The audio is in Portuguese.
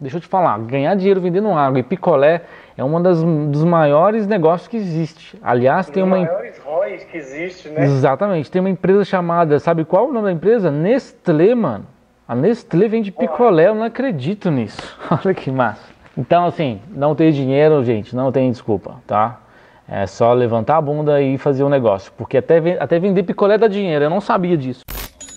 Deixa eu te falar, ganhar dinheiro vendendo água e picolé é um dos maiores negócios que existe. Aliás, tem uma. maiores ROIs que existe, né? Exatamente. Tem uma empresa chamada, sabe qual é o nome da empresa? Nestlé, mano. A Nestlé vende picolé, eu não acredito nisso. Olha que massa. Então, assim, não ter dinheiro, gente, não tem desculpa, tá? É só levantar a bunda e fazer um negócio. Porque até, até vender picolé dá dinheiro, eu não sabia disso.